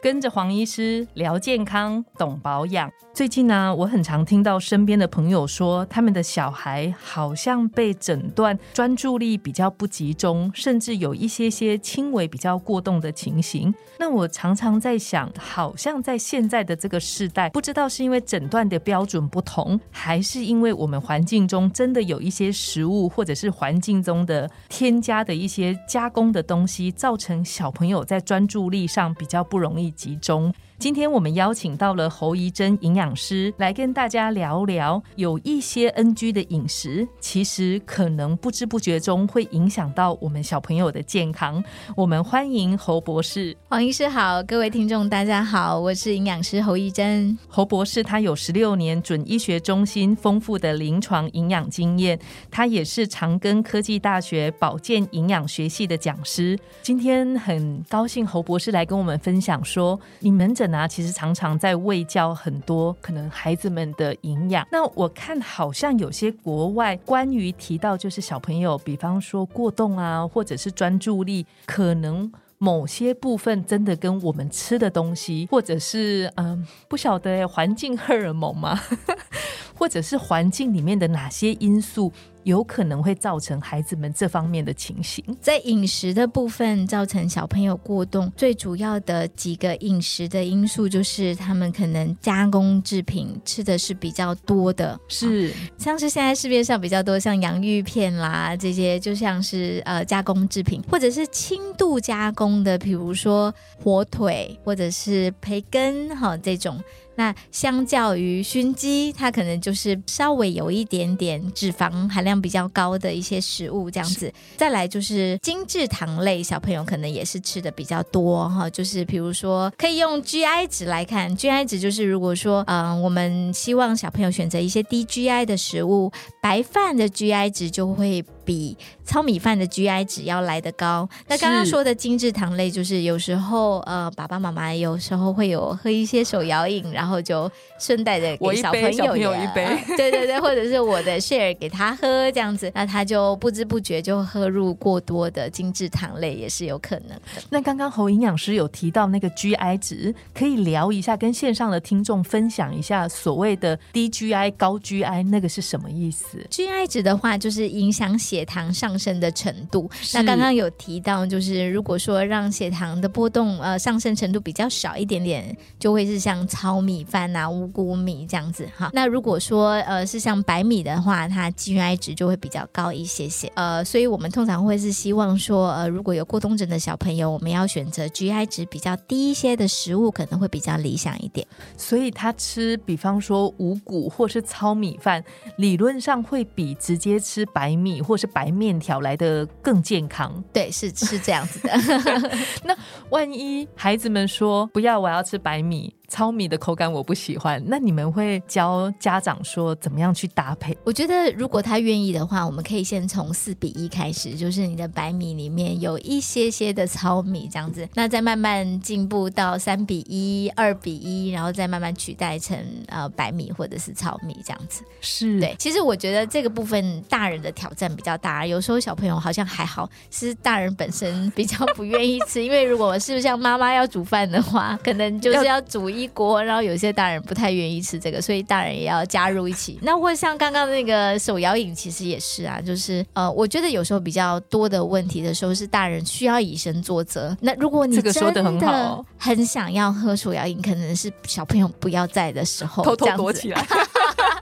跟着黄医师聊健康，懂保养。最近呢，我很常听到身边的朋友说，他们的小孩好像被诊断专注力比较不集中，甚至有一些些轻微比较过动的情形。那我常常在想，好像在现在的这个时代，不知道是因为诊断的标准不同，还是因为我们环境中真的有一些食物，或者是环境中的添加的一些加工的东西，造成小朋友在专注力上比较不容易。集中。今天我们邀请到了侯怡珍营养师来跟大家聊聊，有一些 NG 的饮食，其实可能不知不觉中会影响到我们小朋友的健康。我们欢迎侯博士，黄医师好，各位听众大家好，我是营养师侯怡珍。侯博士他有十六年准医学中心丰富的临床营养经验，他也是长庚科技大学保健营养学系的讲师。今天很高兴侯博士来跟我们分享说，你门诊。啊，其实常常在喂教很多可能孩子们的营养。那我看好像有些国外关于提到，就是小朋友，比方说过动啊，或者是专注力，可能某些部分真的跟我们吃的东西，或者是嗯，不晓得环境荷尔蒙吗？或者是环境里面的哪些因素？有可能会造成孩子们这方面的情形，在饮食的部分造成小朋友过动，最主要的几个饮食的因素就是他们可能加工制品吃的是比较多的，是像是现在市面上比较多像洋芋片啦这些，就像是呃加工制品，或者是轻度加工的，比如说火腿或者是培根哈这种。那相较于熏鸡，它可能就是稍微有一点点脂肪含量比较高的一些食物这样子。再来就是精制糖类，小朋友可能也是吃的比较多哈。就是比如说，可以用 GI 值来看，GI 值就是如果说，嗯，我们希望小朋友选择一些低 GI 的食物，白饭的 GI 值就会。比糙米饭的 GI 值要来得高。那刚刚说的精致糖类，就是有时候呃，爸爸妈妈有时候会有喝一些手摇饮，然后就顺带的给小朋友一杯，对对对，或者是我的 share 给他喝这样子，那他就不知不觉就喝入过多的精致糖类，也是有可能的。那刚刚侯营养师有提到那个 GI 值，可以聊一下，跟线上的听众分享一下所谓的低 GI 高 GI 那个是什么意思？GI 值的话，就是影响血血糖上升的程度，那刚刚有提到，就是如果说让血糖的波动呃上升程度比较少一点点，就会是像糙米饭啊、五谷米这样子哈。那如果说呃是像白米的话，它 GI 值就会比较高一些些。呃，所以我们通常会是希望说，呃，如果有过冬症的小朋友，我们要选择 GI 值比较低一些的食物，可能会比较理想一点。所以他吃，比方说五谷或是糙米饭，理论上会比直接吃白米或是白面条来的更健康，对，是是这样子的。那万一孩子们说不要，我要吃白米。糙米的口感我不喜欢，那你们会教家长说怎么样去搭配？我觉得如果他愿意的话，我们可以先从四比一开始，就是你的白米里面有一些些的糙米这样子，那再慢慢进步到三比一、二比一，然后再慢慢取代成呃白米或者是糙米这样子。是对，其实我觉得这个部分大人的挑战比较大，有时候小朋友好像还好，是大人本身比较不愿意吃，因为如果是像妈妈要煮饭的话，可能就是要煮。一锅，然后有些大人不太愿意吃这个，所以大人也要加入一起。那或像刚刚那个手摇饮，其实也是啊，就是呃，我觉得有时候比较多的问题的时候是大人需要以身作则。那如果你真的很想要喝手摇饮，可能是小朋友不要在的时候，偷偷躲起来。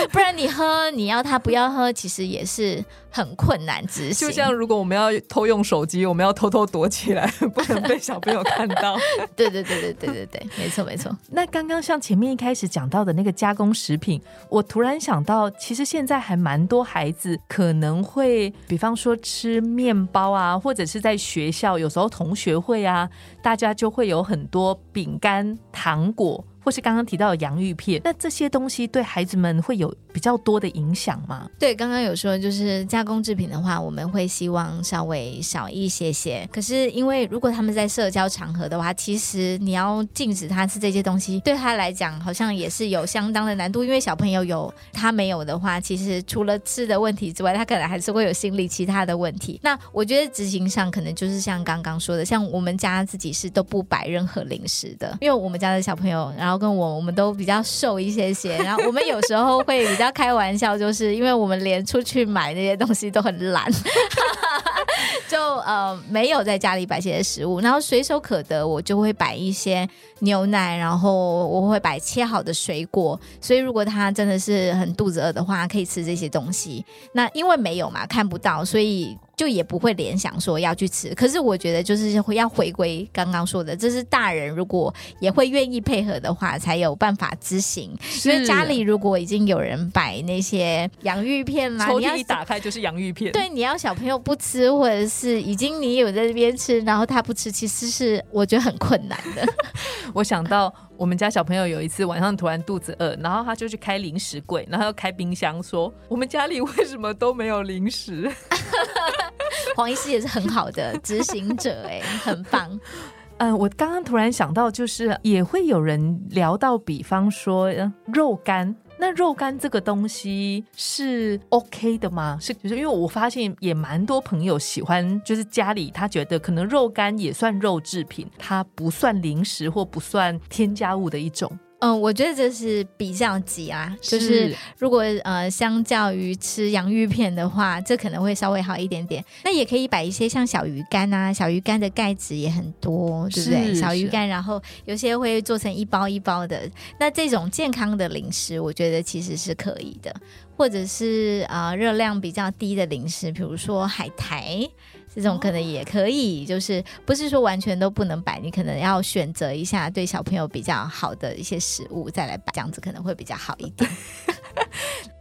不然你喝，你要他不要喝，其实也是很困难执行。就像如果我们要偷用手机，我们要偷偷躲起来，不能被小朋友看到。对对对对对对对，没错没错。那刚刚像前面一开始讲到的那个加工食品，我突然想到，其实现在还蛮多孩子可能会，比方说吃面包啊，或者是在学校有时候同学会啊，大家就会有很多饼干、糖果。或是刚刚提到的洋芋片，那这些东西对孩子们会有比较多的影响吗？对，刚刚有说就是加工制品的话，我们会希望稍微少一些些。可是因为如果他们在社交场合的话，其实你要禁止他吃这些东西，对他来讲好像也是有相当的难度。因为小朋友有他没有的话，其实除了吃的问题之外，他可能还是会有心理其他的问题。那我觉得执行上可能就是像刚刚说的，像我们家自己是都不摆任何零食的，因为我们家的小朋友，然后跟我我们都比较瘦一些些，然后我们有时候会比较开玩笑，就是因为我们连出去买那些东西都很懒。就呃没有在家里摆些食物，然后随手可得，我就会摆一些牛奶，然后我会摆切好的水果，所以如果他真的是很肚子饿的话，可以吃这些东西。那因为没有嘛，看不到，所以。就也不会联想说要去吃，可是我觉得就是会要回归刚刚说的，这是大人如果也会愿意配合的话，才有办法执行。因为家里如果已经有人摆那些洋芋片啦，抽屉一打开就是洋芋片，对，你要小朋友不吃，或者是已经你有在这边吃，然后他不吃，其实是我觉得很困难的。我想到。我们家小朋友有一次晚上突然肚子饿，然后他就去开零食柜，然后又开冰箱，说我们家里为什么都没有零食？黄医师也是很好的执行者，哎，很棒。嗯，我刚刚突然想到，就是也会有人聊到，比方说肉干。那肉干这个东西是 OK 的吗？是，就是因为我发现也蛮多朋友喜欢，就是家里他觉得可能肉干也算肉制品，它不算零食或不算添加物的一种。嗯，我觉得这是比较急啊，就是如果呃，相较于吃洋芋片的话，这可能会稍微好一点点。那也可以摆一些像小鱼干啊，小鱼干的钙质也很多，对不对？小鱼干，然后有些会做成一包一包的。那这种健康的零食，我觉得其实是可以的，或者是啊，热量比较低的零食，比如说海苔。这种可能也可以，就是不是说完全都不能摆，你可能要选择一下对小朋友比较好的一些食物再来摆，这样子可能会比较好一点。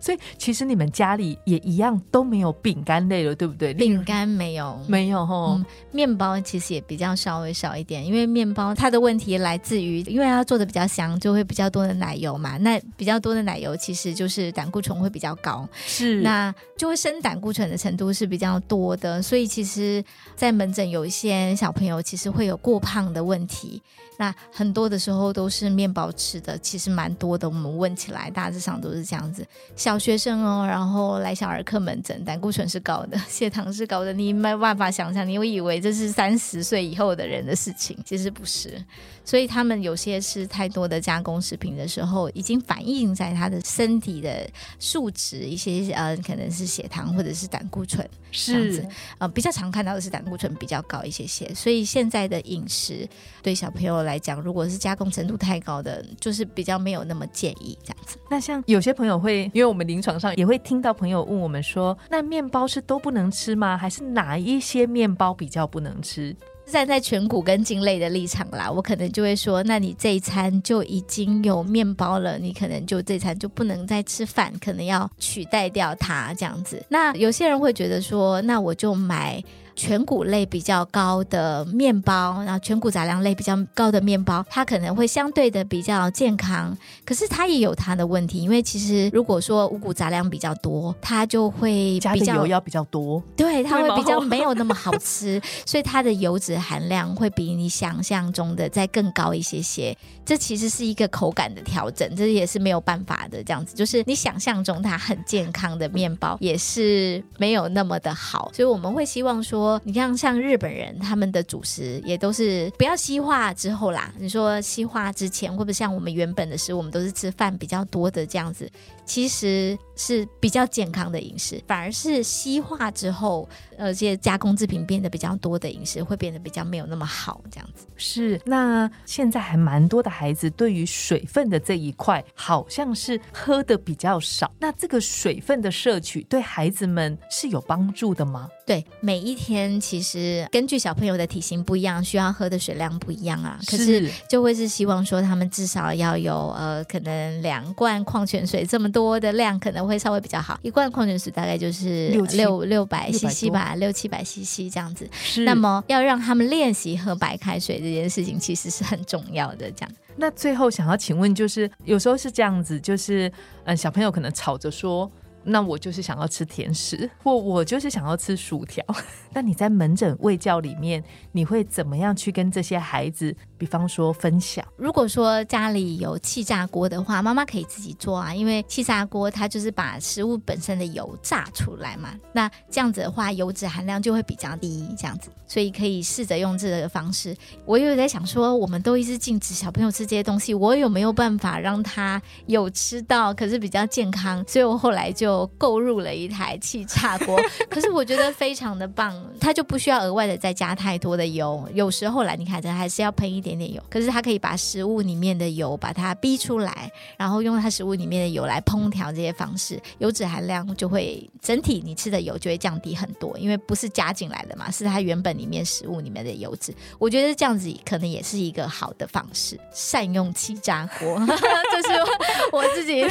所以其实你们家里也一样都没有饼干类了，对不对？饼干没有，没有哈。面包其实也比较稍微少一点，因为面包它的问题来自于，因为它做的比较香，就会比较多的奶油嘛。那比较多的奶油，其实就是胆固醇会比较高，是那就会升胆固醇的程度是比较多的。所以其实，在门诊有一些小朋友其实会有过胖的问题。那很多的时候都是面包吃的，其实蛮多的。我们问起来，大致上都是这样子。小学生哦，然后来小儿科门诊，胆固醇是高的，血糖是高的，你没办法想象，你会以为这是三十岁以后的人的事情，其实不是。所以他们有些吃太多的加工食品的时候，已经反映在他的身体的数值，一些呃，可能是血糖或者是胆固醇这样子。呃，比较常看到的是胆固醇比较高一些些。所以现在的饮食对小朋友来讲，如果是加工程度太高的，就是比较没有那么建议这样子。那像有些朋友会，因为我们我们临床上也会听到朋友问我们说，那面包是都不能吃吗？还是哪一些面包比较不能吃？站在颧骨跟茎类的立场啦，我可能就会说，那你这一餐就已经有面包了，你可能就这餐就不能再吃饭，可能要取代掉它这样子。那有些人会觉得说，那我就买。全谷类比较高的面包，然后全谷杂粮类比较高的面包，它可能会相对的比较健康。可是它也有它的问题，因为其实如果说五谷杂粮比较多，它就会加的油要比较多，对，它会比较没有那么好吃，所以它的油脂含量会比你想象中的再更高一些些。这其实是一个口感的调整，这也是没有办法的。这样子就是你想象中它很健康的面包，也是没有那么的好。所以我们会希望说。你像像日本人，他们的主食也都是不要西化之后啦。你说西化之前，会不会像我们原本的食物，我们都是吃饭比较多的这样子？其实是比较健康的饮食，反而是西化之后，呃，这些加工制品变得比较多的饮食，会变得比较没有那么好，这样子。是，那现在还蛮多的孩子对于水分的这一块，好像是喝的比较少。那这个水分的摄取对孩子们是有帮助的吗？对，每一天。天其实根据小朋友的体型不一样，需要喝的水量不一样啊。可是就会是希望说他们至少要有呃，可能两罐矿泉水这么多的量，可能会稍微比较好。一罐矿泉水大概就是六六六百 CC 吧，六七百 CC 这样子。是。那么要让他们练习喝白开水这件事情，其实是很重要的。这样。那最后想要请问，就是有时候是这样子，就是嗯，小朋友可能吵着说。那我就是想要吃甜食，或我就是想要吃薯条。那你在门诊喂教里面，你会怎么样去跟这些孩子，比方说分享？如果说家里有气炸锅的话，妈妈可以自己做啊，因为气炸锅它就是把食物本身的油炸出来嘛。那这样子的话，油脂含量就会比较低，这样子，所以可以试着用这个方式。我有在想说，我们都一直禁止小朋友吃这些东西，我有没有办法让他有吃到，可是比较健康？所以我后来就。购入了一台气炸锅，可是我觉得非常的棒，它就不需要额外的再加太多的油。有时候来你看这还是要喷一点点点油，可是它可以把食物里面的油把它逼出来，然后用它食物里面的油来烹调这些方式，油脂含量就会整体你吃的油就会降低很多，因为不是加进来的嘛，是它原本里面食物里面的油脂。我觉得这样子可能也是一个好的方式，善用气炸锅，这是我自己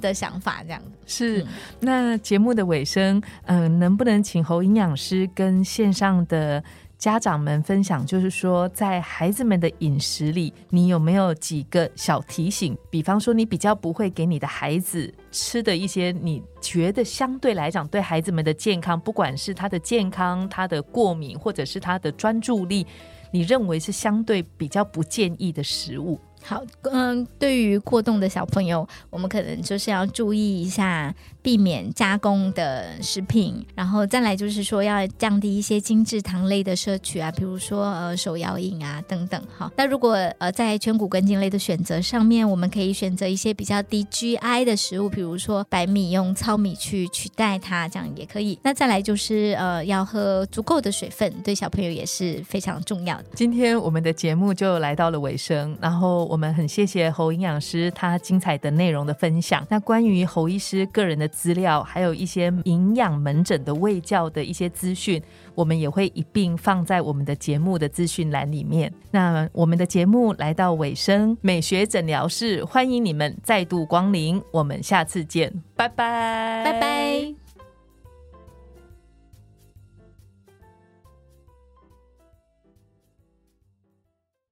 的想法，这样是。那节目的尾声，嗯，能不能请侯营养师跟线上的家长们分享，就是说，在孩子们的饮食里，你有没有几个小提醒？比方说，你比较不会给你的孩子吃的一些，你觉得相对来讲对孩子们的健康，不管是他的健康、他的过敏，或者是他的专注力，你认为是相对比较不建议的食物？好，嗯，对于过动的小朋友，我们可能就是要注意一下，避免加工的食品，然后再来就是说要降低一些精制糖类的摄取啊，比如说呃手摇饮啊等等。好，那如果呃在全谷根茎类的选择上面，我们可以选择一些比较低 GI 的食物，比如说白米用糙米去取代它，这样也可以。那再来就是呃要喝足够的水分，对小朋友也是非常重要的。今天我们的节目就来到了尾声，然后。我们很谢谢侯营养师他精彩的内容的分享。那关于侯医师个人的资料，还有一些营养门诊的卫教的一些资讯，我们也会一并放在我们的节目的资讯栏里面。那我们的节目来到尾声，美学诊疗室欢迎你们再度光临，我们下次见，拜拜，拜拜。